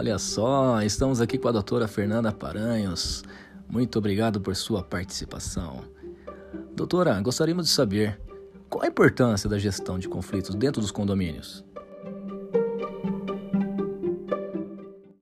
Olha só, estamos aqui com a doutora Fernanda Paranhos. Muito obrigado por sua participação. Doutora, gostaríamos de saber qual a importância da gestão de conflitos dentro dos condomínios?